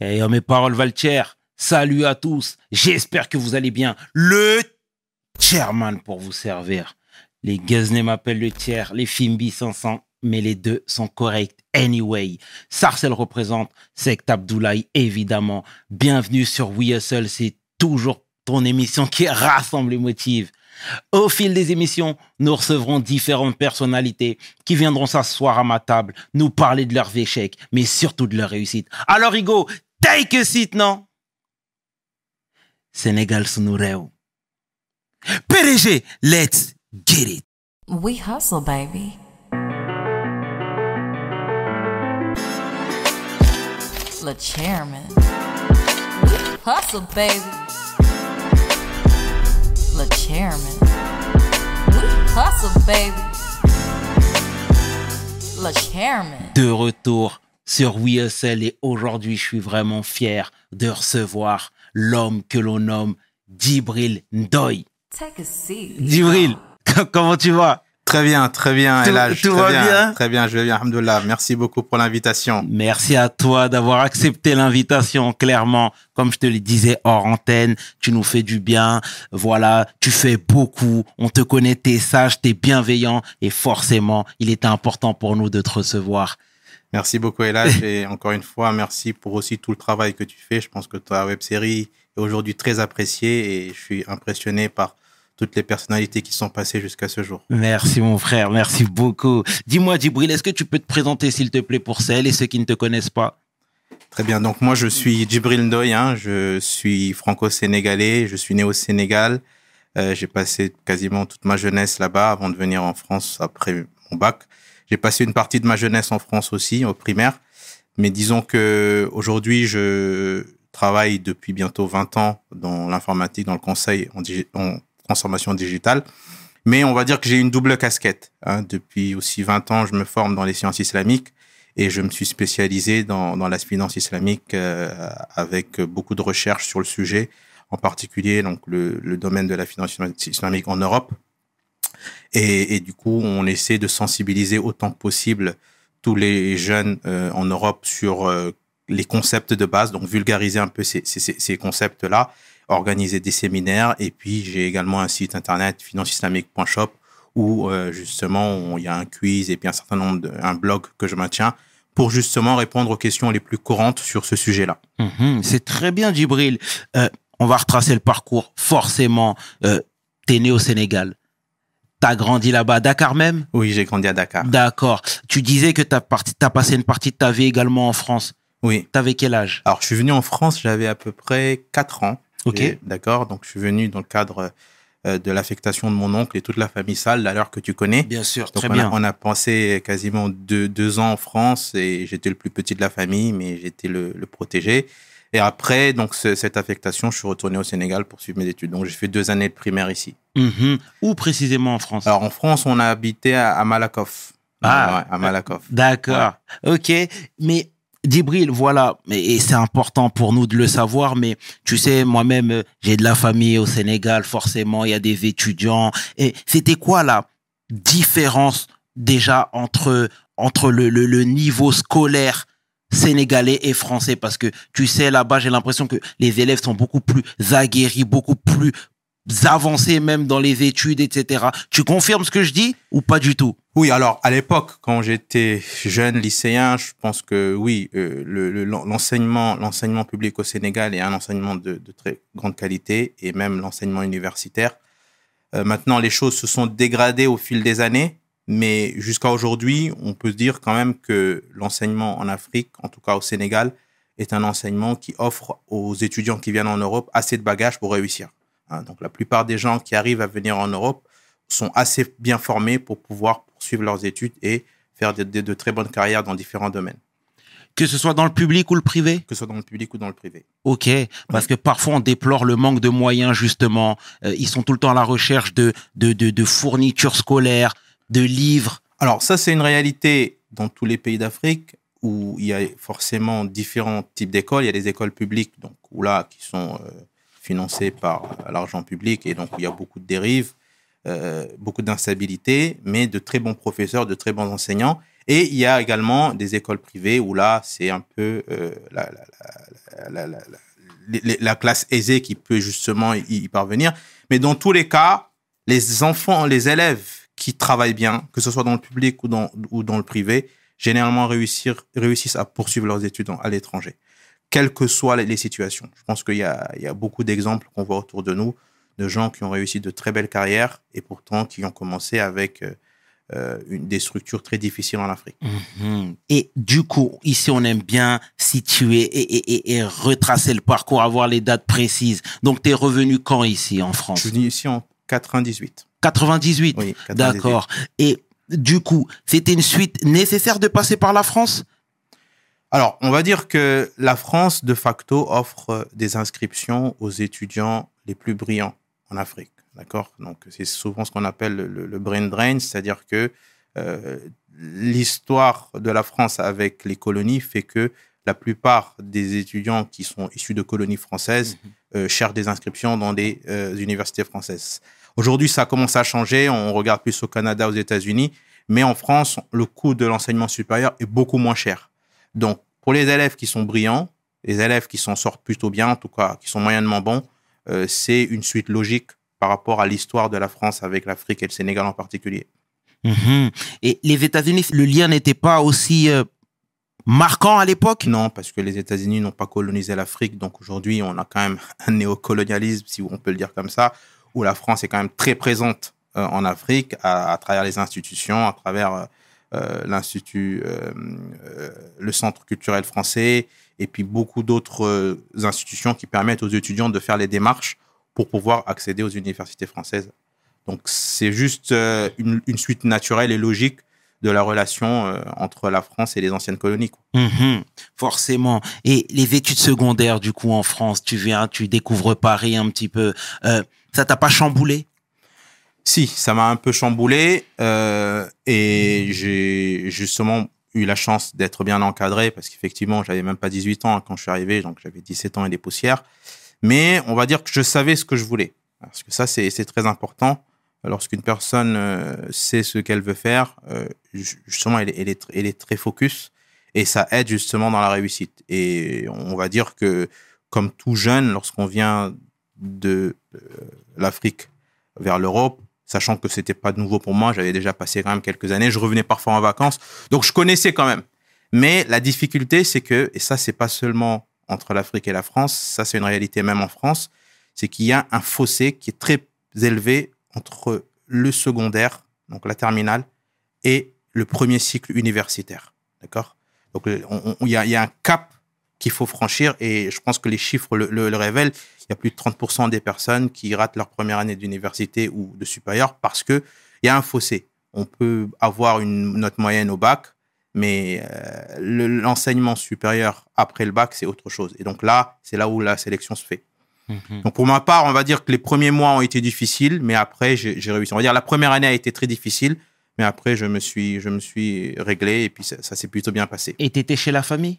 Et mes paroles valent Salut à tous. J'espère que vous allez bien. Le chairman pour vous servir. Les Guesnay m'appellent le tiers, les Fimbi 500, mais les deux sont corrects anyway. Sarcel représente Sect Abdoulaye, évidemment. Bienvenue sur We Hustle, c'est toujours ton émission qui rassemble les motifs. Au fil des émissions, nous recevrons différentes personnalités qui viendront s'asseoir à ma table, nous parler de leurs échecs, mais surtout de leurs réussites. Alors, Hugo, take a seat, non? Sénégal sunu réew PDG let's get it. We hustle baby. Le chairman. We hustle baby. Le chairman. We hustle baby. Le chairman. De retour sur We Hustle et aujourd'hui je suis vraiment fier de recevoir l'homme que l'on nomme Djibril Ndoy. Djibril, comment tu vas? Très bien, très bien. Tout, là, tout va bien, Très bien, je vais bien, alhamdoulilah. Merci beaucoup pour l'invitation. Merci à toi d'avoir accepté l'invitation, clairement. Comme je te le disais hors antenne, tu nous fais du bien. Voilà, tu fais beaucoup. On te connaît, t'es sage, t'es bienveillant. Et forcément, il était important pour nous de te recevoir. Merci beaucoup, Elage. et encore une fois, merci pour aussi tout le travail que tu fais. Je pense que ta web série est aujourd'hui très appréciée et je suis impressionné par toutes les personnalités qui sont passées jusqu'à ce jour. Merci, mon frère. Merci beaucoup. Dis-moi, Djibril, est-ce que tu peux te présenter, s'il te plaît, pour celles et ceux qui ne te connaissent pas? Très bien. Donc, moi, je suis Djibril Ndoye. Hein. Je suis franco-sénégalais. Je suis né au Sénégal. Euh, j'ai passé quasiment toute ma jeunesse là-bas avant de venir en France après mon bac. J'ai passé une partie de ma jeunesse en France aussi, au primaire. Mais disons que aujourd'hui, je travaille depuis bientôt 20 ans dans l'informatique, dans le conseil en, transformation digitale. Mais on va dire que j'ai une double casquette. Hein. Depuis aussi 20 ans, je me forme dans les sciences islamiques et je me suis spécialisé dans, la finance islamique euh, avec beaucoup de recherches sur le sujet, en particulier donc le domaine de la finance islamique en Europe. Et, du coup, on essaie de sensibiliser autant que possible tous les jeunes euh, en Europe sur euh, les concepts de base, donc vulgariser un peu ces, ces, concepts-là, organiser des séminaires. Et puis, j'ai également un site internet financeislamique.shop où euh, justement il y a un quiz et puis un certain nombre de, un blog que je maintiens pour justement répondre aux questions les plus courantes sur ce sujet-là. Mmh, c'est très bien, Djibril. on va retracer le parcours. Forcément, t'es né au Sénégal. T'as grandi là-bas, à Dakar même? Oui, j'ai grandi à Dakar. D'accord. Tu disais que t'as as passé une partie de ta vie également en France. Oui. T'avais quel âge? Alors, je suis venu en France, j'avais à peu près 4 ans. Ok. D'accord. Donc, je suis venu dans le cadre euh, de l'affectation de mon oncle et toute la famille Salle, d'ailleurs, que tu connais. Bien sûr, Donc, très on bien. A, on a passé quasiment deux, deux ans en France et j'étais le plus petit de la famille, mais j'étais le, le protégé. Et après, donc, ce, cette affectation, je suis retourné au Sénégal pour suivre mes études. Donc, j'ai fait deux années de primaire ici. Mhm. Où précisément en France? Alors, en France, on a habité à, à Malakoff. Ah. Ouais, à Malakoff. D'accord. Ok. Mais Djibril, voilà, et c'est important pour nous de le savoir, mais tu sais, moi-même, euh, j'ai de la famille au Sénégal, forcément, il y a des étudiants. Et c'était quoi la différence déjà entre, entre le, le, le niveau scolaire sénégalais et français? Parce que tu sais là-bas j'ai l'impression que les élèves sont beaucoup plus aguerris beaucoup plus avancés même dans les études etc tu confirmes ce que je dis ou pas du tout? Oui, alors à l'époque, quand j'étais jeune lycéen, je pense que oui, euh, le- le- l'enseignement, public au Sénégal est un enseignement de, très grande qualité et même l'enseignement universitaire. Euh, maintenant, les choses se sont dégradées au fil des années, mais jusqu'à aujourd'hui, on peut dire quand même que l'enseignement en Afrique, en tout cas au Sénégal, est un enseignement qui offre aux étudiants qui viennent en Europe assez de bagages pour réussir. Hein, donc la plupart des gens qui arrivent à venir en Europe sont assez bien formés pour pouvoir poursuivre leurs études et faire de, de- de très bonnes carrières dans différents domaines, que ce soit dans le public ou le privé? Que ce soit dans le public ou dans le privé. Ok, parce que parfois on déplore le manque de moyens justement. Euh, ils sont tout le temps à la recherche de de, de, de fournitures scolaires, de livres. Alors ça, c'est une réalité dans tous les pays d'Afrique où il y a forcément différents types d'écoles. Il y a des écoles publiques, donc où là, qui sont euh, financées par l'argent public et donc il y a beaucoup de dérives, euh, beaucoup d'instabilité, mais de très bons professeurs, de très bons enseignants. Et il y a également des écoles privées où là, c'est un peu euh, la, la- la- la, la, la, la classe aisée qui peut justement y, parvenir. Mais dans tous les cas, les enfants, les élèves qui travaillent bien, que ce soit dans le public ou dans, le privé, généralement réussissent à poursuivre leurs études à l'étranger, quelles que soient les, situations. Je pense qu'il y a, il y a beaucoup d'exemples qu'on voit autour de nous de gens qui ont réussi de très belles carrières et pourtant qui ont commencé avec euh, une, des structures très difficiles en Afrique. Mhm. Et du coup, ici, on aime bien situer et, et, et, et retracer le parcours, avoir les dates précises. Donc, tu es revenu quand ici en Je France suis venu ici en 98. 98. Oui, 98. D'accord. Et du coup, c'était une suite nécessaire de passer par la France? Alors, on va dire que la France, de facto, offre des inscriptions aux étudiants les plus brillants en Afrique. D'accord? Donc, c'est souvent ce qu'on appelle le, le brain drain, c'est-à-dire que euh, l'histoire de la France avec les colonies fait que la plupart des étudiants qui sont issus de colonies françaises euh, cherchent des inscriptions dans des euh, universités françaises. Aujourd'hui, ça commence à changer. On regarde plus au Canada, aux États-Unis. Mais en France, le coût de l'enseignement supérieur est beaucoup moins cher. Donc, pour les élèves qui sont brillants, les élèves qui s'en sortent plutôt bien, en tout cas, qui sont moyennement bons, euh, c'est une suite logique par rapport à l'histoire de la France avec l'Afrique et le Sénégal en particulier. Mhm. Et les États-Unis, le lien n'était pas aussi euh, marquant à l'époque? Non, parce que les États-Unis n'ont pas colonisé l'Afrique. Donc aujourd'hui, on a quand même un néocolonialisme, si on peut le dire comme ça, où la France est quand même très présente euh, en Afrique à, à, travers les institutions, à travers l'Institut, euh, euh, le Centre culturel français, et puis beaucoup d'autres euh, institutions qui permettent aux étudiants de faire les démarches pour pouvoir accéder aux universités françaises. Donc c'est juste euh, une, suite naturelle et logique de la relation euh, entre la France et les anciennes colonies. Mmh, forcément. Et les études secondaires, du coup, en France, tu viens, tu découvres Paris un petit peu. Euh, ça t'a pas chamboulé? Si, ça m'a un peu chamboulé. Euh, et j'ai justement eu la chance d'être bien encadré parce qu'effectivement, j'avais même pas 18 ans quand je suis arrivé, donc j'avais 17 ans et des poussières. Mais on va dire que je savais ce que je voulais. Parce que ça, c'est très important lorsqu'une personne euh, sait ce qu'elle veut faire, euh, justement, elle, elle, est, elle est très focus et ça aide justement dans la réussite. Et on va dire que, comme tout jeune, lorsqu'on vient de l'Afrique vers l'Europe, sachant que c'était pas nouveau pour moi, j'avais déjà passé quand même quelques années, je revenais parfois en vacances, donc je connaissais quand même. Mais la difficulté, c'est que, et ça, c'est pas seulement entre l'Afrique et la France, ça, c'est une réalité même en France, c'est qu'il y a un fossé qui est très élevé entre le secondaire, donc la terminale, et le premier cycle universitaire. D'accord? Donc, il y y a, un cap qu'il faut franchir et je pense que les chiffres le, le, le révèlent. Il y a plus de 30% des personnes qui ratent leur première année d'université ou de supérieur parce que il y a un fossé. On peut avoir une note moyenne au bac, mais euh, l'enseignement supérieur après le bac, c'est autre chose. Et donc là, c'est là où la sélection se fait. Mmh. Donc pour ma part, on va dire que les premiers mois ont été difficiles, mais après j'ai réussi. On va dire la première année a été très difficile, mais après je me suis je me suis réglé et puis ça, ça s'est plutôt bien passé. Et t'étais chez la famille?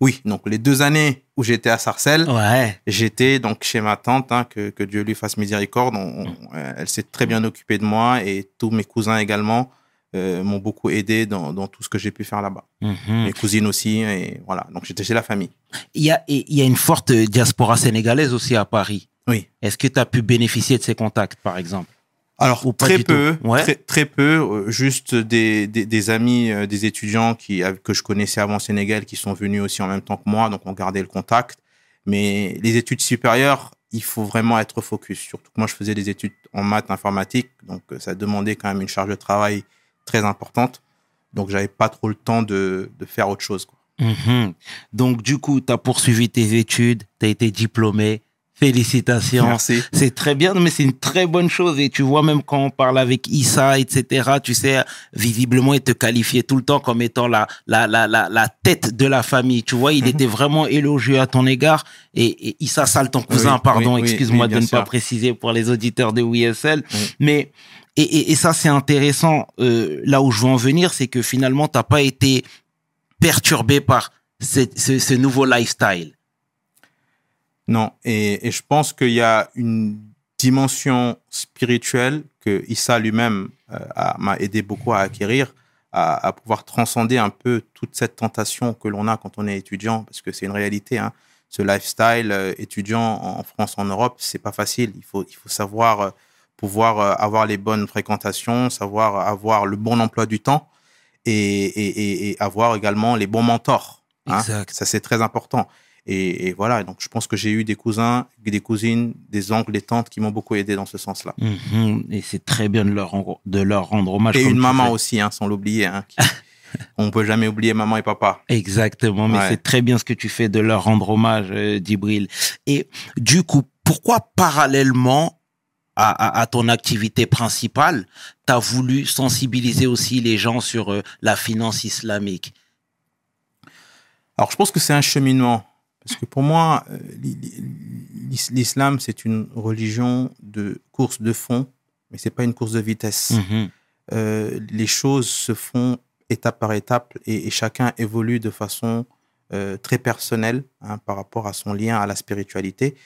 Oui, donc les deux années où j'étais à Sarcelles, ouais. j'étais donc chez ma tante, hein, que, que Dieu lui fasse miséricorde. On, on, elle s'est très bien occupée de moi et tous mes cousins également. Euh, m'ont beaucoup aidé dans, dans, tout ce que j'ai pu faire là-bas. Mmh. Mes cousines aussi, et voilà. Donc j'étais chez la famille. Il y a, il y a une forte diaspora sénégalaise aussi à Paris. Oui. Est-ce que tu as pu bénéficier de ces contacts, par exemple? Alors très peu, ouais. très, très, peu, juste des, des, des amis, euh, des étudiants qui que je connaissais avant Sénégal qui sont venus aussi en même temps que moi, donc on gardait le contact. Mais les études supérieures, il faut vraiment être focus. Surtout que moi je faisais des études en maths informatique, donc euh, ça demandait quand même une charge de travail très importante. Donc, j'avais pas trop le temps de, de faire autre chose. Quoi. Mmh. Donc, du coup, tu as poursuivi tes études, tu as été diplômé. Félicitations. Merci. C'est très bien, mais c'est une très bonne chose. Et tu vois, même quand on parle avec Issa, etc., tu sais, visiblement, il te qualifiait tout le temps comme étant la, la, la, la, la tête de la famille. Tu vois, il mmh. était vraiment élogieux à ton égard. Et, et Issa Sal, ton cousin, oui, pardon, oui, excuse-moi oui, de ne sûr. pas préciser pour les auditeurs de WSL. Mais et, et, et ça, c'est intéressant. Euh, là où je veux en venir, c'est que finalement, t'as pas été perturbé par ce, ce, ce, nouveau lifestyle. Non, et, et je pense qu'il y a une dimension spirituelle que Issa lui-même euh, m'a aidé beaucoup à acquérir, à, à, pouvoir transcender un peu toute cette tentation que l'on a quand on est étudiant, parce que c'est une réalité. Hein. ce lifestyle euh, étudiant en France, en Europe, c'est pas facile. Il faut, il faut savoir euh, pouvoir avoir les bonnes fréquentations, savoir avoir le bon emploi du temps et, et, et- et avoir également les bons mentors. hein. Exact. Ça, c'est très important. Et, et voilà, donc je pense que j'ai eu des cousins, des cousines, des oncles, des tantes qui m'ont beaucoup aidé dans ce sens-là. Mhm. Et c'est très bien de leur, rendre- de leur rendre hommage. Et une maman fais. aussi, hein, sans l'oublier. Hein, qui- on peut jamais oublier maman et papa. Exactement, mais Ouais. c'est très bien ce que tu fais de leur rendre hommage, euh, Djibril. Et du coup, pourquoi parallèlement à, à- à ton activité principale, tu as voulu sensibiliser aussi les gens sur euh, la finance islamique? Alors, je pense que c'est un cheminement. Parce que pour moi, euh, l'i- l'i- l'islam, c'est une religion de course de fond, mais c'est pas une course de vitesse. Mhm. Euh, les choses se font étape par étape et, et chacun évolue de façon euh, très personnelle hein, par rapport à son lien à la spiritualité.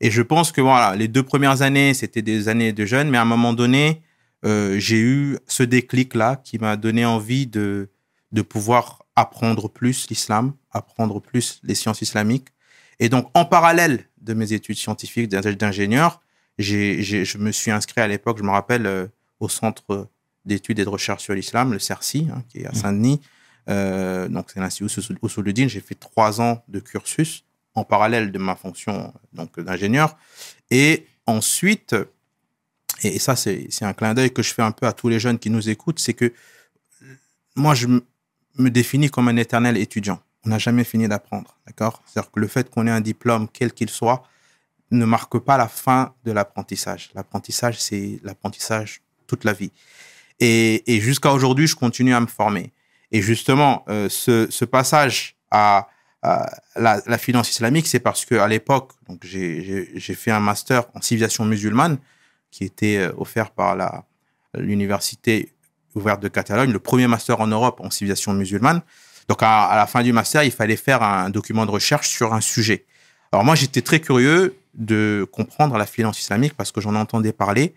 Et je pense que voilà, les deux premières années, c'était des années de jeûne, mais à un moment donné, euh, j'ai eu ce déclic-là qui m'a donné envie de, de pouvoir apprendre plus l'islam, apprendre plus les sciences islamiques. Et donc, en parallèle de mes études scientifiques d'ing- d'ingénieur, je me suis inscrit à l'époque, je me rappelle, euh, au centre d'études et de recherche sur l'islam, le CERCI, hein, qui est à Saint-Denis. Euh, donc, c'est l'Institut Usuluddin. J'ai fait trois ans de cursus en parallèle de ma fonction donc d'ingénieur. Et ensuite, et ça, c'est c'est un clin d'œil que je fais un peu à tous les jeunes qui nous écoutent, c'est que moi, je me définis comme un éternel étudiant. On n'a jamais fini d'apprendre, d'accord? C'est-à-dire que le fait qu'on ait un diplôme, quel qu'il soit, ne marque pas la fin de l'apprentissage. L'apprentissage, c'est l'apprentissage toute la vie. Et, jusqu'à aujourd'hui, je continue à me former. Et justement, euh, ce, passage à, la, la finance islamique, c'est parce que à l'époque, donc j'ai- fait un master en civilisation musulmane qui était euh, offert par l'université ouverte de Catalogne, le premier master en Europe en civilisation musulmane. Donc à, la fin du master, il fallait faire un document de recherche sur un sujet. Alors moi, j'étais très curieux de comprendre la finance islamique parce que j'en entendais parler,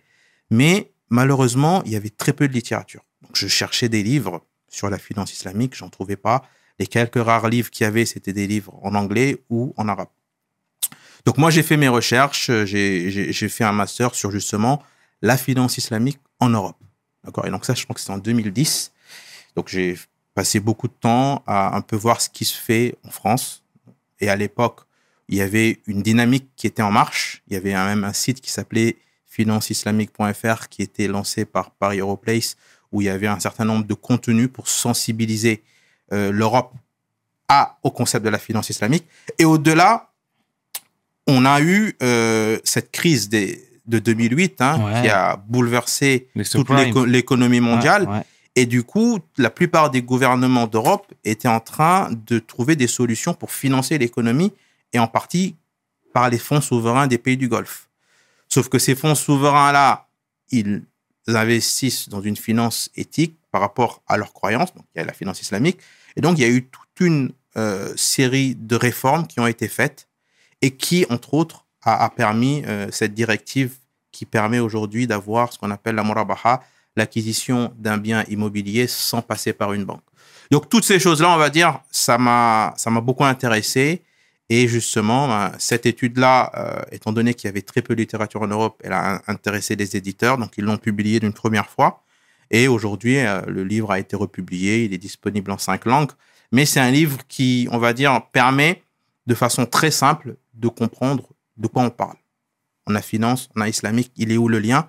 mais malheureusement, il y avait très peu de littérature. Donc je cherchais des livres sur la finance islamique, j'en trouvais pas. Les quelques rares livres qu'il y avait, c'était des livres en anglais ou en arabe. Donc moi, j'ai fait mes recherches, j'ai fait un master sur justement la finance islamique en Europe. D'accord Et donc ça, je crois que c'est en 2010. Donc j'ai passé beaucoup de temps à un peu voir ce qui se fait en France. Et à l'époque, il y avait une dynamique qui était en marche. Il y avait même un site qui s'appelait financeislamique.fr qui était lancé par Paris Europlace où il y avait un certain nombre de contenus pour sensibiliser euh, l'Europe à, au concept de la finance islamique. Et au-delà, on a eu euh, cette crise des, de 2008 hein, Ouais. qui a bouleversé Les toute l'économie mondiale. Ouais, ouais. Et du coup, la plupart des gouvernements d'Europe étaient en train de trouver des solutions pour financer l'économie et en partie par les fonds souverains des pays du Golfe. Sauf que ces fonds souverains-là, ils investissent dans une finance éthique par rapport à leurs croyances. Donc, il y a la finance islamique. Et donc, il y a eu toute une euh, série de réformes qui ont été faites et qui, entre autres, a, a permis euh, cette directive qui permet aujourd'hui d'avoir ce qu'on appelle la murabaha, l'acquisition d'un bien immobilier sans passer par une banque. Donc toutes ces choses-là, on va dire, ça m'a ça m'a beaucoup intéressé. Et justement ben, cette étude-là, euh, étant donné qu'il y avait très peu de littérature en Europe, elle a in- intéressé les éditeurs, donc ils l'ont publié d'une première fois. Et aujourd'hui euh, le livre a été republié, il est disponible en cinq langues, mais c'est un livre qui, on va dire, permet de façon très simple de comprendre de quoi on parle. On a finance, on a islamique, il est où le lien?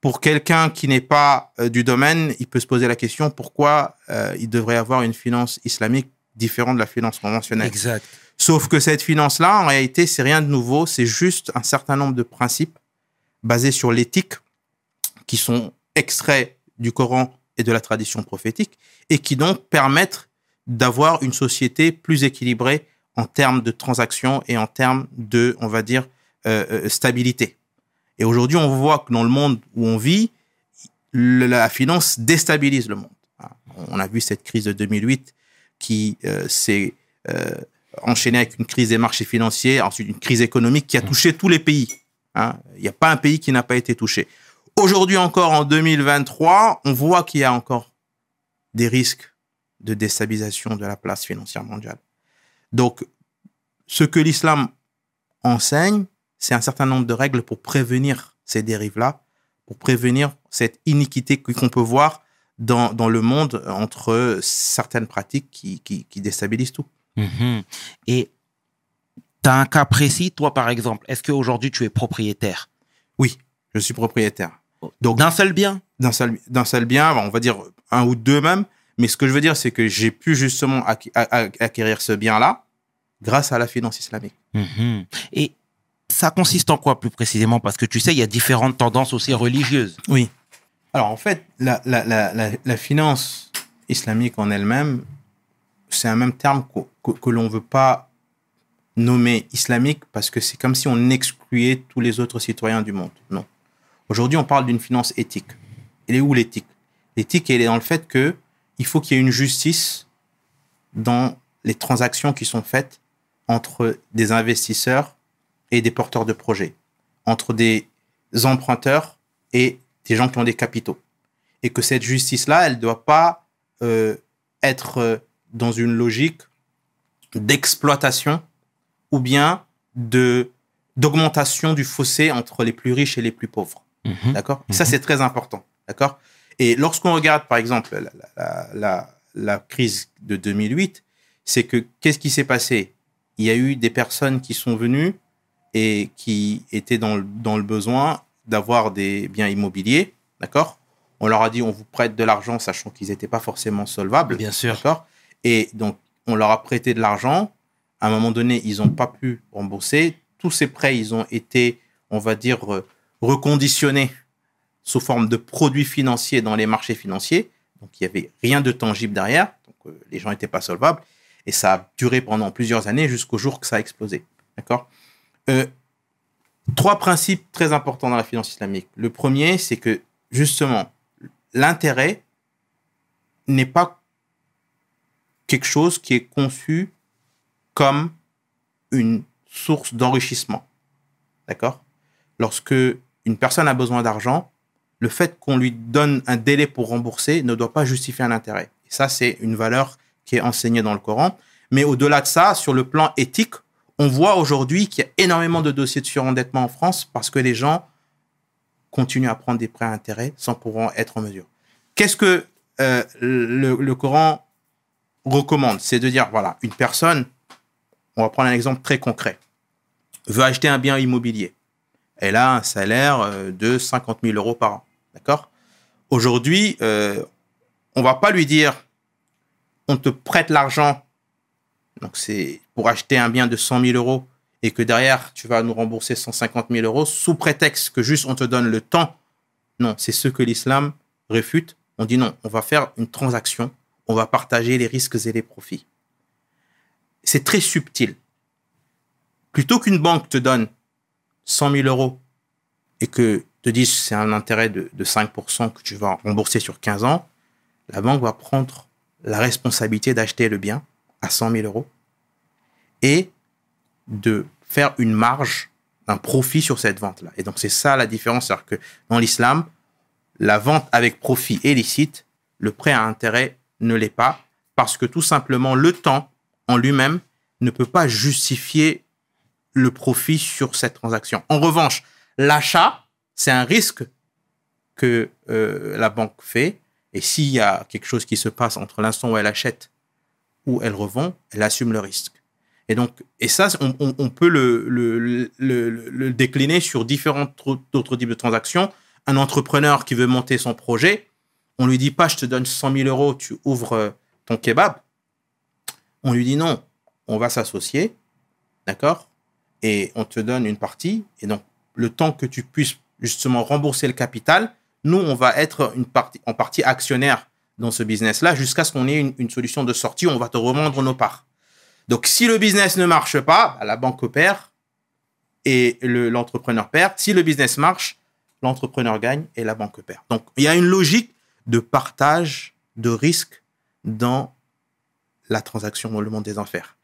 Pour quelqu'un qui n'est pas euh, du domaine, il peut se poser la question pourquoi euh, il devrait avoir une finance islamique différente de la finance conventionnelle? Exact. Sauf que cette finance-là, en réalité, c'est rien de nouveau, c'est juste un certain nombre de principes basés sur l'éthique qui sont extraits du Coran et de la tradition prophétique et qui donc permettent d'avoir une société plus équilibrée en termes de transactions et en termes de, on va dire, euh, euh, stabilité. Et aujourd'hui, on voit que dans le monde où on vit, la finance déstabilise le monde. Ah, On a vu cette crise de 2008 qui euh, s'est enchaînée avec une crise des marchés financiers, ensuite une crise économique qui a touché tous les pays. hein. Il n'y a pas un pays qui n'a pas été touché. Aujourd'hui encore, en 2023, on voit qu'il y a encore des risques de déstabilisation de la place financière mondiale. Donc, ce que l'islam enseigne, c'est un certain nombre de règles pour prévenir ces dérives-là, pour prévenir cette iniquité qu'on peut voir dans, dans le monde entre certaines pratiques qui, qui, qui déstabilisent tout. Mhm. Et tu as un cas précis, toi par exemple, est-ce qu'aujourd'hui tu es propriétaire? Oui, je suis propriétaire. Donc d'un seul bien? D'un seul, bien, on va dire un ou deux même. Mais ce que je veux dire, c'est que j'ai pu justement acquérir ce bien-là grâce à la finance islamique. Mhm. Et ça consiste en quoi plus précisément? Parce que tu sais, il y a différentes tendances aussi religieuses. Oui. Alors en fait, la, la, la, la, la finance islamique en elle-même, c'est un même terme que, que, que l'on veut pas nommer islamique parce que c'est comme si on excluait tous les autres citoyens du monde. Non. Aujourd'hui, on parle d'une finance éthique. Elle est où l'éthique? L'éthique, elle est dans le fait que il faut qu'il y ait une justice dans les transactions qui sont faites entre des investisseurs et des porteurs de projets, entre des emprunteurs et des gens qui ont des capitaux. Et que cette justice-là, elle ne doit pas euh, être euh, dans une logique d'exploitation ou bien de d'augmentation du fossé entre les plus riches et les plus pauvres. Mhm. D'accord? Ça, Mhm. c'est très important. D'accord? Et lorsqu'on regarde, par exemple, la, la, la, la crise de 2008, c'est que qu'est-ce qui s'est passé? Il y a eu des personnes qui sont venues et qui étaient dans le, dans le besoin d'avoir des biens immobiliers. D'accord? On leur a dit, on vous prête de l'argent, sachant qu'ils n'étaient pas forcément solvables. Bien sûr. D'accord? Et donc, on leur a prêté de l'argent. À un moment donné, ils n'ont pas pu rembourser. Tous ces prêts, ils ont été, on va dire, euh, reconditionnés sous forme de produits financiers dans les marchés financiers. Donc, il n'y avait rien de tangible derrière. Donc, euh, les gens n'étaient pas solvables. Et ça a duré pendant plusieurs années jusqu'au jour que ça a explosé. D'accord? Euh, Trois principes très importants dans la finance islamique. Le premier, c'est que, justement, l'intérêt n'est pas quelque chose qui est conçu comme une source d'enrichissement. D'accord? Lorsque une personne a besoin d'argent, le fait qu'on lui donne un délai pour rembourser ne doit pas justifier un intérêt. Et ça, c'est une valeur qui est enseignée dans le Coran. Mais au-delà de ça, sur le plan éthique, on voit aujourd'hui qu'il y a énormément de dossiers de surendettement en France parce que les gens continuent à prendre des prêts à intérêt sans pouvoir être en mesure. Qu'est-ce que euh, le, Coran recommande? C'est de dire, voilà, une personne, on va prendre un exemple très concret, veut acheter un bien immobilier. Elle a un salaire euh, de 50 000 euros par an. D'accord? Aujourd'hui, euh, on va pas lui dire, on te prête l'argent, donc c'est pour acheter un bien de 100 000 euros, et que derrière, tu vas nous rembourser 150 000 euros, sous prétexte que juste on te donne le temps. Non, c'est ce que l'islam réfute. On dit non, on va faire une transaction, on va partager les risques et les profits. C'est très subtil. Plutôt qu'une banque te donne 100 000 euros et que te dise c'est un intérêt de, de 5% que tu vas rembourser sur 15 ans, la banque va prendre la responsabilité d'acheter le bien à 100 000 euros et de faire une marge, un profit sur cette vente-là. Et donc c'est ça la différence, c'est-à-dire que dans l'islam, la vente avec profit est licite, le prêt à intérêt ne l'est pas, parce que tout simplement le temps en lui-même ne peut pas justifier le profit sur cette transaction. En revanche, l'achat, c'est un risque que euh, la banque fait, et s'il y a quelque chose qui se passe entre l'instant où elle achète ou elle revend, elle assume le risque. Et donc, et ça, on, peut le, décliner sur différents tr- autres types de transactions. Un entrepreneur qui veut monter son projet, on lui dit pas, je te donne 100 000 euros, tu ouvres euh, ton kebab. On lui dit non, on va s'associer, d'accord? Et on te donne une partie. Et donc, le temps que tu puisses justement rembourser le capital, nous, on va être en partie actionnaire dans ce business-là jusqu'à ce qu'on ait une, une solution de sortie où on va te revendre nos parts. Donc, si le business ne marche pas, bah, la banque perd et le- l'entrepreneur perd. Si le business marche, l'entrepreneur gagne et la banque perd. Donc, il y a une logique de partage de risques dans la transaction dans le monde des affaires.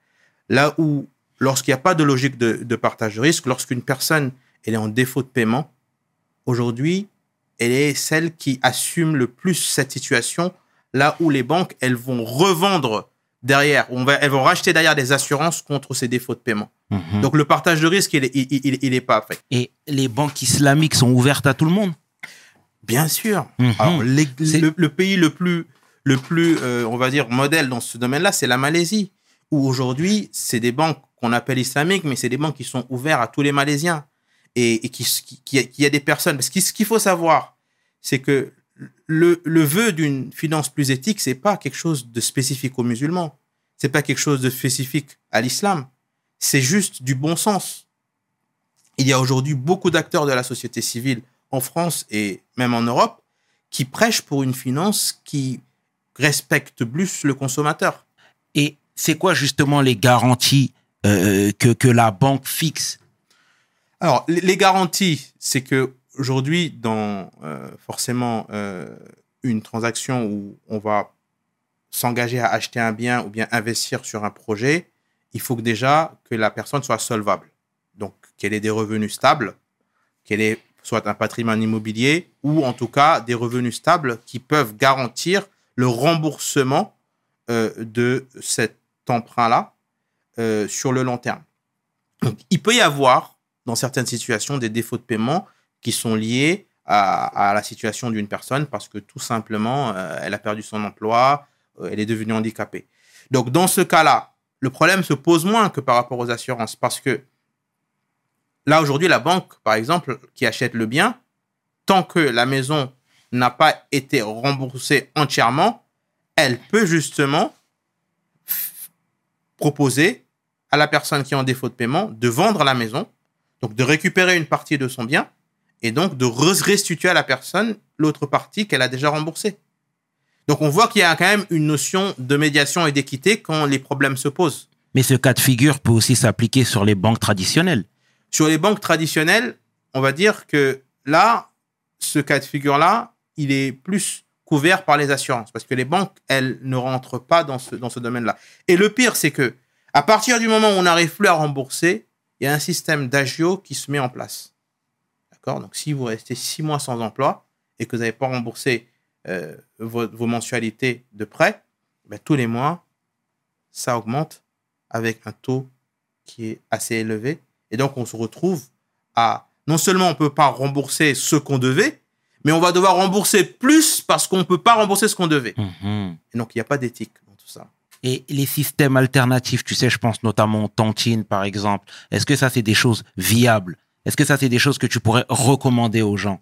Là où, lorsqu'il n'y a pas de logique de, de partage de risque, lorsqu'une personne elle est en défaut de paiement, aujourd'hui, elle est celle qui assume le plus cette situation, là où les banques, elles vont revendre derrière. On va, elles vont racheter derrière des assurances contre ces défauts de paiement. Mhm. Donc le partage de risque, il est, il, il- il est pas fait. Et les banques islamiques sont ouvertes à tout le monde? Bien sûr. Mhm. Alors, les- C'est- le, le pays le plus, le plus euh, on va dire, modèle dans ce domaine-là, c'est la Malaisie, où aujourd'hui, c'est des banques qu'on appelle islamiques, mais c'est des banques qui sont ouvertes à tous les Malaisiens. Et, et qui, qui, qui, qui a des personnes. Parce que ce qu'il faut savoir, c'est que le, le vœu d'une finance plus éthique, c'est pas quelque chose de spécifique aux musulmans. C'est pas quelque chose de spécifique à l'islam. C'est juste du bon sens. Il y a aujourd'hui beaucoup d'acteurs de la société civile en France et même en Europe qui prêchent pour une finance qui respecte plus le consommateur. Et c'est quoi justement les garanties euh, que, que la banque fixe? Alors, les les garanties, c'est que aujourd'hui, dans euh, forcément euh, une transaction où on va s'engager à acheter un bien ou bien investir sur un projet, il faut déjà que la personne soit solvable. Donc, qu'elle ait des revenus stables, qu'elle ait soit un patrimoine immobilier ou en tout cas des revenus stables qui peuvent garantir le remboursement euh, de cet emprunt-là sur le long terme. Donc, il peut y avoir, dans certaines situations, des défauts de paiement qui sont liés à, la situation d'une personne parce que tout simplement, euh, elle a perdu son emploi, euh, elle est devenue handicapée. Donc, dans ce cas-là, le problème se pose moins que par rapport aux assurances parce que là, aujourd'hui, la banque, par exemple, qui achète le bien, tant que la maison n'a pas été remboursée entièrement, elle peut justement proposer à la personne qui est en défaut de paiement de vendre la maison, donc de récupérer une partie de son bien et donc de re- restituer à la personne l'autre partie qu'elle a déjà remboursée. Donc on voit qu'il y a quand même une notion de médiation et d'équité quand les problèmes se posent. Mais ce cas de figure peut aussi s'appliquer sur les banques traditionnelles. Sur les banques traditionnelles, on va dire que là, ce cas de figure-là, il est plus couvert par les assurances parce que les banques, elles ne rentrent pas dans ce, dans ce domaine-là. Et le pire, c'est que à partir du moment où on n'arrive plus à rembourser, il y a un système d'agio qui se met en place. D'accord? Donc, si vous restez six mois sans emploi et que vous n'avez pas remboursé euh, vos, vos mensualités de prêt, ben, tous les mois, ça augmente avec un taux qui est assez élevé. Et donc, on se retrouve à non seulement on ne peut pas rembourser ce qu'on devait, mais on va devoir rembourser plus parce qu'on ne peut pas rembourser ce qu'on devait. Mhm. Et donc, il n'y a pas d'éthique dans tout ça. Et les systèmes alternatifs, tu sais, je pense notamment aux tontines, par exemple. Est-ce que ça, c'est des choses viables? Est-ce que ça, c'est des choses que tu pourrais recommander aux gens?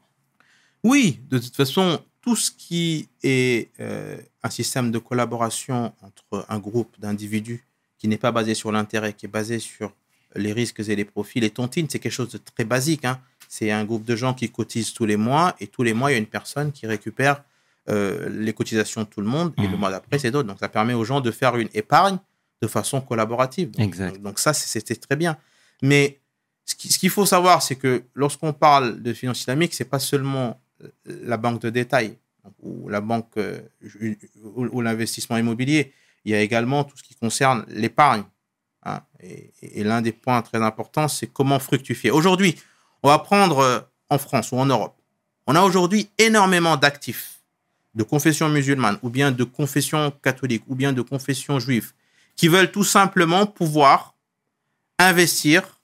Oui, de toute façon, tout ce qui est euh, un système de collaboration entre un groupe d'individus qui n'est pas basé sur l'intérêt, qui est basé sur les risques et les profits, les tontines, c'est quelque chose de très basique. hein. C'est un groupe de gens qui cotisent tous les mois et tous les mois, il y a une personne qui récupère euh, les cotisations de tout le monde et le mois d'après, c'est d'autres. Donc, ça permet aux gens de faire une épargne de façon collaborative. Donc, Exact. donc ça, c'était très bien. Mais ce qui- ce qu'il faut savoir, c'est que lorsqu'on parle de finance islamique, c'est pas seulement la banque de détail ou la banque euh, ou, l'investissement immobilier. Il y a également tout ce qui concerne l'épargne. hein. Et, et l'un des points très importants, c'est comment fructifier. Aujourd'hui, on va prendre euh, en France ou en Europe. On a aujourd'hui énormément d'actifs de confession musulmane ou bien de confession catholique ou bien de confession juive qui veulent tout simplement pouvoir investir,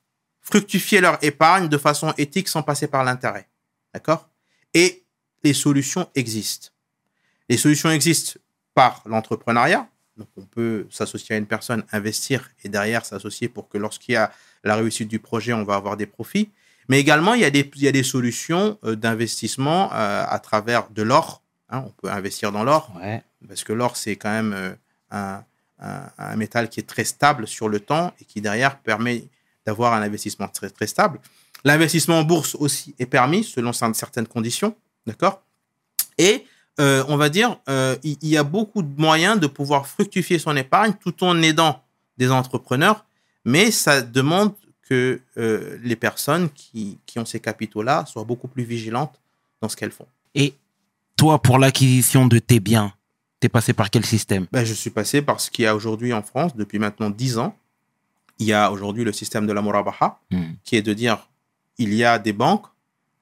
fructifier leur épargne de façon éthique sans passer par l'intérêt. D'accord? Et les solutions existent. Les solutions existent par l'entrepreneuriat. Donc, on peut s'associer à une personne, investir et derrière s'associer pour que lorsqu'il y a la réussite du projet, on va avoir des profits. Mais également, il y a des, il y a des solutions euh, d'investissement euh, à travers de l'or. hein. on peut investir dans l'or Ouais. parce que l'or, c'est quand même euh, un, un- un métal qui est très stable sur le temps et qui derrière permet d'avoir un investissement très, très stable. L'investissement en bourse aussi est permis selon certaines conditions, d'accord? Et euh, on va dire, euh, il y, a beaucoup de moyens de pouvoir fructifier son épargne tout en aidant des entrepreneurs, mais ça demande que euh, les personnes qui, qui ont ces capitaux-là soient beaucoup plus vigilantes dans ce qu'elles font. Et toi, pour l'acquisition de tes biens, t'es passé par quel système? Ben, je suis passé par ce qu'il y a aujourd'hui en France depuis maintenant 10 ans. Il y a aujourd'hui le système de la Murabaha, Mhm. qui est de dire il y a des banques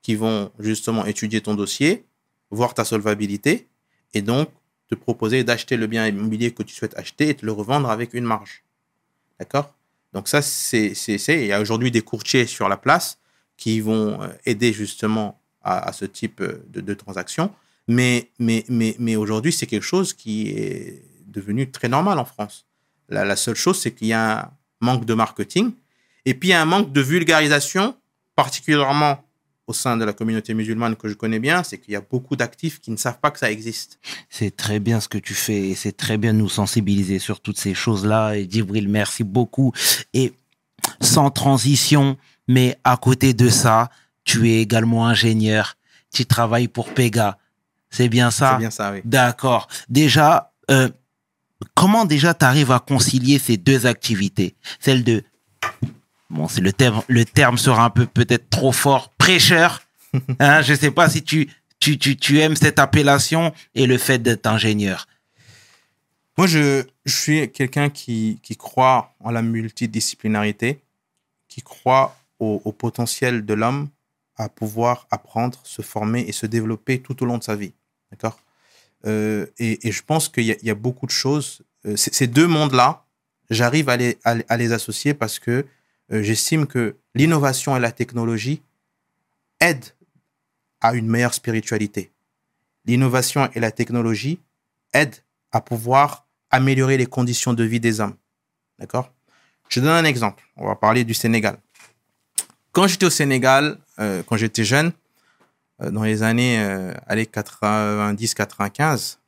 qui vont justement étudier ton dossier, voir ta solvabilité et donc te proposer d'acheter le bien immobilier que tu souhaites acheter et te le revendre avec une marge. D'accord? Donc ça, c'est, il y a aujourd'hui des courtiers sur la place qui vont euh, aider justement à, à ce type euh, de, de transaction. Mais, mais, mais, mais aujourd'hui, c'est quelque chose qui est devenu très normal en France. La, la seule chose, c'est qu'il y a manque de marketing et puis il y a un manque de vulgarisation, particulièrement au sein de la communauté musulmane que je connais bien, c'est qu'il y a beaucoup d'actifs qui ne savent pas que ça existe. C'est très bien ce que tu fais et c'est très bien de nous sensibiliser sur toutes ces choses-là. Et Djibril, merci beaucoup. Et sans transition, mais à côté de ça, tu es également ingénieur. Tu travailles pour Pega. C'est bien ça? C'est bien ça, oui. D'accord. Déjà, euh, comment déjà tu arrives à concilier ces deux activités? Celle de, bon, c'est le terme, le terme sera un peu peut-être trop fort, prêcheur. Hein, je sais pas si tu, tu, tu, tu aimes cette appellation et le fait d'être ingénieur. Moi, je, je suis quelqu'un qui, qui croit en la multidisciplinarité, qui croit au, au potentiel de l'homme à pouvoir apprendre, se former et se développer tout au long de sa vie. D'accord? Euh, et, je pense qu'il y, a- beaucoup de choses. euh, ces deux mondes-là, j'arrive à les, associer parce que euh, j'estime que l'innovation et la technologie aident à une meilleure spiritualité. L'innovation et la technologie aident à pouvoir améliorer les conditions de vie des hommes. D'accord? Je donne un exemple. On va parler du Sénégal. Quand j'étais au Sénégal, quand j'étais jeune, dans les années euh, allez, 90-95,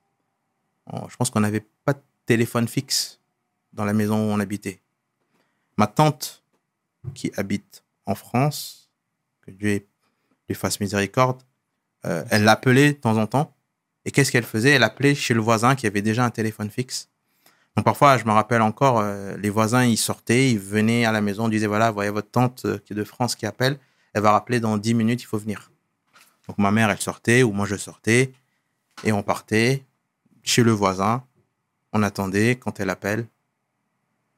oh, je pense qu'on n'avait pas de téléphone fixe dans la maison où on habitait. Ma tante, qui habite en France, que Dieu lui fasse miséricorde, euh, elle l'appelait de temps en temps. Et qu'est-ce qu'elle faisait? Elle appelait chez le voisin qui avait déjà un téléphone fixe. Donc parfois, je me rappelle encore, euh, les voisins, ils sortaient, ils venaient à la maison, disaient, voilà, voyez votre tante euh, qui est de France qui appelle, elle va rappeler dans 10 minutes, il faut venir. Donc ma mère, elle sortait, ou moi je sortais, et on partait chez le voisin, on attendait quand elle appelle.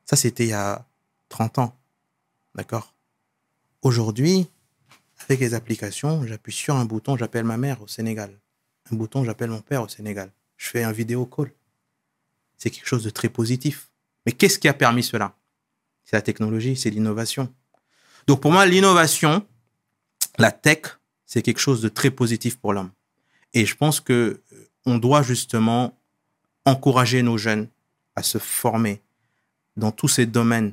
Ça, c'était il y a 30 ans. D'accord? Aujourd'hui, avec les applications, j'appuie sur un bouton, j'appelle ma mère au Sénégal. Un bouton, j'appelle mon père au Sénégal. Je fais un vidéo call. C'est quelque chose de très positif. Mais qu'est-ce qui a permis cela? C'est la technologie, c'est l'innovation. Donc pour moi, l'innovation, la tech, c'est quelque chose de très positif pour l'homme. Et je pense que euh, on doit justement encourager nos jeunes à se former dans tous ces domaines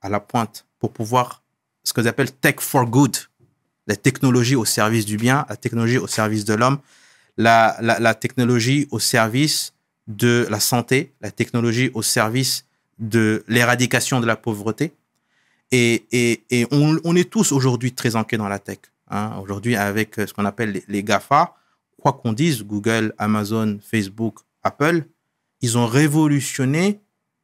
à la pointe pour pouvoir ce que j'appelle tech for good, la technologie au service du bien, la technologie au service de l'homme, la, technologie au service de la santé, la technologie au service de l'éradication de la pauvreté. Et, et, et on, on est tous aujourd'hui très ancrés dans la tech. Hein. Aujourd'hui, avec ce qu'on appelle les, GAFA, quoi qu'on dise, Google, Amazon, Facebook, Apple, ils ont révolutionné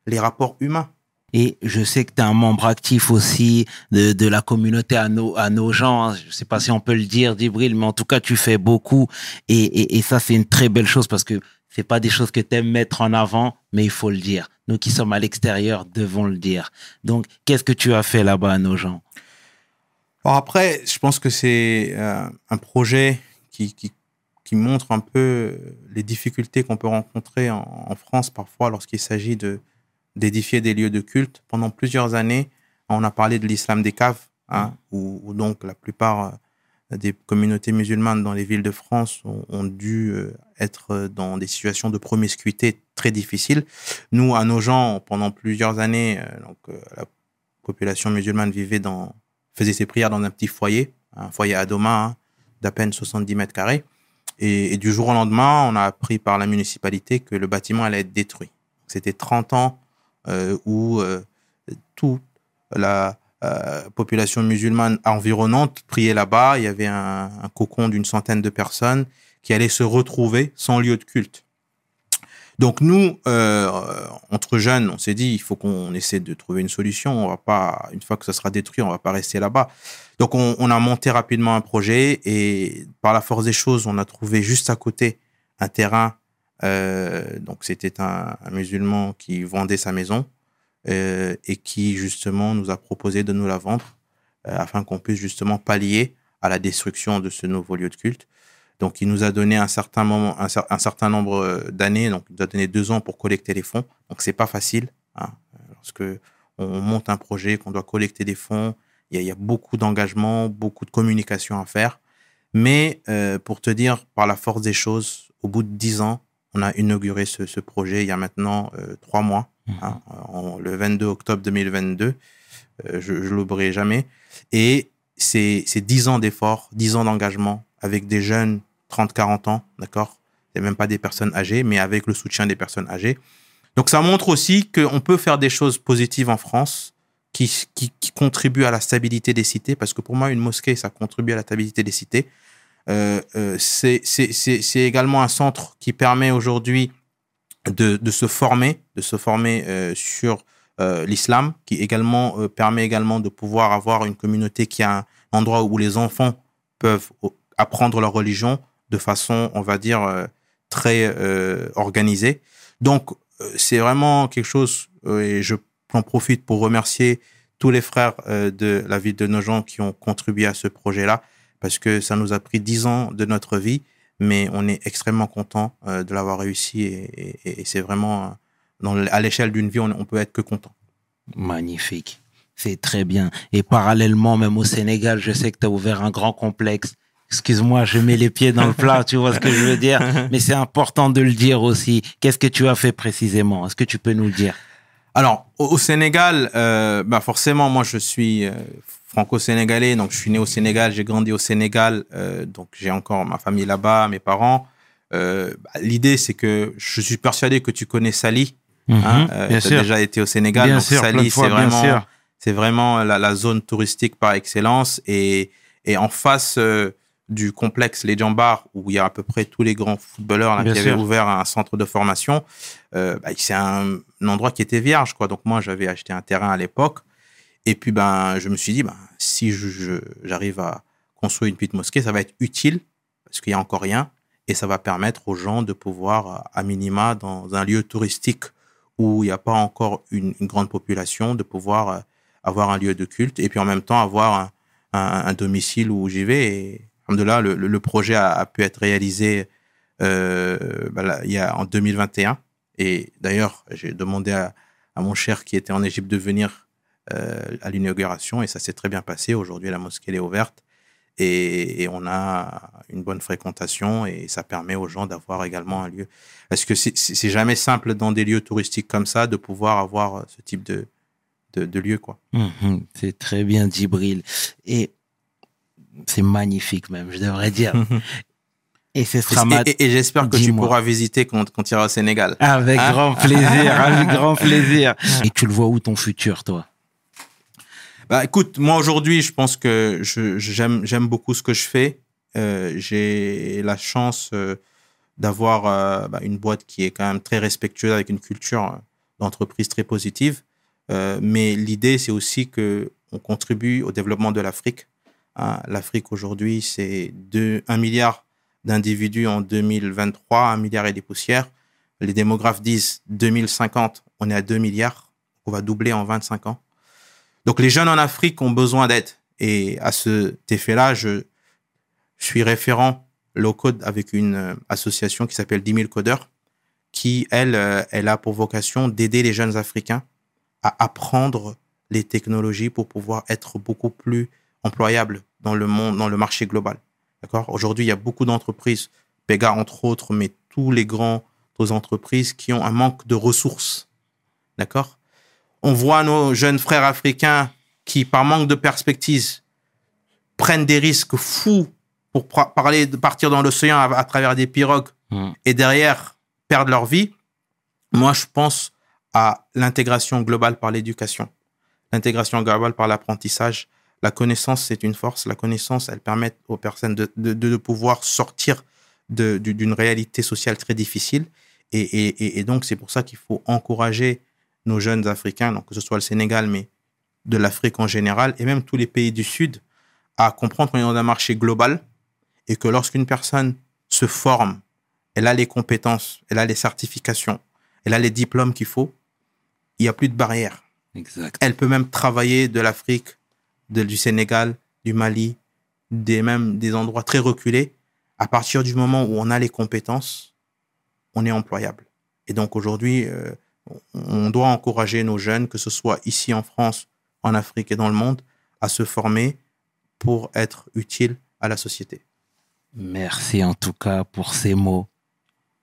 les rapports humains. Et je sais que tu es un membre actif aussi de, la communauté à nos, à nos gens. hein. Je sais pas si on peut le dire, Dibril, mais en tout cas, tu fais beaucoup. Et, et, et ça, c'est une très belle chose parce que c'est pas des choses que tu aimes mettre en avant, mais il faut le dire. Nous qui sommes à l'extérieur devons le dire. Donc, qu'est-ce que tu as fait là-bas à nos gens? Après, je pense que c'est euh, un projet qui, qui, qui montre un peu les difficultés qu'on peut rencontrer en, en France parfois lorsqu'il s'agit de d'édifier des lieux de culte. Pendant plusieurs années, on a parlé de l'islam des caves, hein, où, où donc la plupart euh, des communautés musulmanes dans les villes de France ont, ont dû euh, être dans des situations de promiscuité très difficiles. Nous, à nos gens, pendant plusieurs années, donc la population musulmane vivait dans faisait ses prières dans un petit foyer, un foyer à Doma hein, d'à peine 70 mètres carrés. Et, du jour au lendemain, on a appris par la municipalité que le bâtiment allait être détruit. C'était 30 ans euh, où euh, toute la euh, population musulmane environnante priait là-bas. Il y avait un, un cocon d'une centaine de personnes qui allaient se retrouver sans lieu de culte. Donc nous, euh, entre jeunes, on s'est dit, il faut qu'on essaie de trouver une solution. On va pas, une fois que ça sera détruit, on va pas rester là-bas. Donc on, a monté rapidement un projet et par la force des choses, on a trouvé juste à côté un terrain. Euh, donc c'était un, un, musulman qui vendait sa maison euh, et qui justement nous a proposé de nous la vendre euh, afin qu'on puisse justement pallier à la destruction de ce nouveau lieu de culte. Donc, il nous a donné un certain moment, un, cer- un certain nombre euh, d'années. Donc, il nous a donné deux ans pour collecter les fonds. Donc, c'est pas facile. Hein, lorsque on monte un projet, qu'on doit collecter des fonds, il y a, il y a beaucoup d'engagement, beaucoup de communication à faire. Mais euh, pour te dire, par la force des choses, au bout de dix ans, on a inauguré ce, ce projet il y a maintenant euh, trois mois, hein, en- le 22 octobre 2022. Euh, je ne l'oublierai jamais. Et c'est dix ans d'efforts, dix ans d'engagement avec des jeunes 30-40 ans, d'accord? C'est même pas des personnes âgées, mais avec le soutien des personnes âgées. Donc ça montre aussi qu'on peut faire des choses positives en France qui, qui, contribuent à la stabilité des cités, parce que pour moi, une mosquée, ça contribue à la stabilité des cités. Euh, euh, c'est également un centre qui permet aujourd'hui de, se former, de se former euh, sur l'islam, qui également permet également de pouvoir avoir une communauté qui a un endroit où les enfants peuvent apprendre leur religion de façon, on va dire, euh, très euh, organisée. Donc, euh, c'est vraiment quelque chose, et je en profite pour remercier tous les frères de la ville de Nogent qui ont contribué à ce projet-là, parce que ça nous a pris dix ans de notre vie, mais on est extrêmement content de l'avoir réussi, et, c'est vraiment, à l'échelle d'une vie, on, on peut être que content. Magnifique. C'est très bien. Et parallèlement, même au Sénégal, je sais que tu as ouvert un grand complexe. Excuse-moi, je mets les pieds dans le plat, tu vois ce que je veux dire. Mais c'est important de le dire aussi. Qu'est-ce que tu as fait précisément? Est-ce que tu peux nous le dire? Alors, au, Sénégal, euh, bah forcément, moi, je suis euh, franco-sénégalais, donc je suis né au Sénégal, j'ai grandi au Sénégal, euh, donc j'ai encore ma famille là-bas, mes parents. Euh, bah, L'idée, c'est que je suis persuadé que tu connais Sali. Hein, Mhm, t'as sûr. déjà été au Sénégal, Bien donc sûr, Sali, c'est vraiment, sûr. c'est vraiment la, la zone touristique par excellence. Et, et en face euh, du complexe Les Jambars, où il y a à peu près tous les grands footballeurs là, qui sûr. avaient ouvert un centre de formation, euh, bah, c'est un, un endroit qui était vierge. Quoi. Donc moi, j'avais acheté un terrain à l'époque. Et puis, ben, je me suis dit, ben, si j'arrive à construire une petite mosquée, ça va être utile, parce qu'il n'y a encore rien. Et ça va permettre aux gens de pouvoir, à minima, dans un lieu touristique où il n'y a pas encore une, une grande population, de pouvoir euh, avoir un lieu de culte et puis en même temps avoir un, un- un domicile où j'y vais. Et là, le, projet a, pu être réalisé euh, bah il y a, en 2021. Et d'ailleurs, j'ai demandé à, mon cher qui était en Égypte de venir euh, à l'inauguration et ça s'est très bien passé. Aujourd'hui, la mosquée est ouverte et, on a une bonne fréquentation et ça permet aux gens d'avoir également un lieu. Parce que c'est- jamais simple dans des lieux touristiques comme ça de pouvoir avoir ce type de, de, de lieu. Quoi? Mhm, C'est très bien, Djibril. Et c'est magnifique même, je devrais dire. Et ce sera ma... et- et j'espère que tu pourras visiter quand, quand tu iras au Sénégal. Avec Hein grand plaisir, avec grand plaisir. Et tu le vois où ton futur, toi? Bah, écoute, moi aujourd'hui, je pense que j'aime j'aime beaucoup ce que je fais. Euh, J'ai la chance euh, d'avoir euh, bah, une boîte qui est quand même très respectueuse avec une culture d'entreprise très positive. Mais l'idée, c'est aussi que on contribue au développement de l'Afrique. Hein, L'Afrique aujourd'hui, c'est deux- un milliard d'individus en 2023, un milliard et des poussières. Les démographes disent 2050, on est à 2 milliards. On va doubler en 25 ans. Donc les jeunes en Afrique ont besoin d'aide. Et à cet effet-là, je, je suis référent low code avec une euh, association qui s'appelle 10 000 codeurs, qui, elle, euh, elle a pour vocation d'aider les jeunes Africains à apprendre les technologies pour pouvoir être beaucoup plus employables dans le monde, dans le marché global. D'accord? Aujourd'hui, il y a beaucoup d'entreprises, Pega entre autres, mais tous les grands entreprises qui ont un manque de ressources. D'accord? On voit nos jeunes frères africains qui, par manque de perspective, prennent des risques fous pour parler de partir dans l'océan à, à travers des pirogues Mm. et derrière perdre leur vie. Moi, je pense à l'intégration globale par l'éducation, l'intégration globale par l'apprentissage. La connaissance, c'est une force. La connaissance, elle permet aux personnes de, de, de pouvoir sortir d'une réalité sociale très difficile. Et, et, et- donc, c'est pour ça qu'il faut encourager nos jeunes Africains, donc que ce soit le Sénégal, mais de l'Afrique en général, et même tous les pays du Sud, à comprendre qu'on est dans un marché global et que lorsqu'une personne se forme, elle a les compétences, elle a les certifications, elle a les diplômes qu'il faut, il n'y a plus de barrières. Exact. Elle peut même travailler de l'Afrique, du Sénégal, du Mali, des même des endroits très reculés, à partir du moment où on a les compétences, on est employable. Et donc aujourd'hui, euh, on doit encourager nos jeunes, que ce soit ici en France, en Afrique et dans le monde, à se former pour être utiles à la société. Merci en tout cas pour ces mots,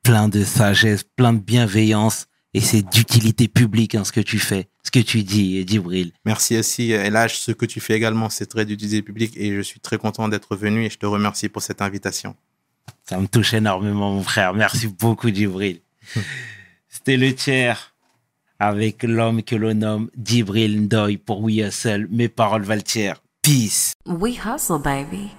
plein de sagesse, plein de bienveillance, et c'est d'utilité publique hein, ce que tu fais, ce que tu dis, Djibril. Merci aussi, Elage, ce que tu fais également, c'est très d'utilité publique, et je suis très content d'être venu, et je te remercie pour cette invitation. Ça me touche énormément, mon frère. Merci beaucoup, Djibril. C'était le tiers avec l'homme que l'on nomme Djibril Ndoy pour We Hustle. Mes paroles valent Peace. We hustle, baby.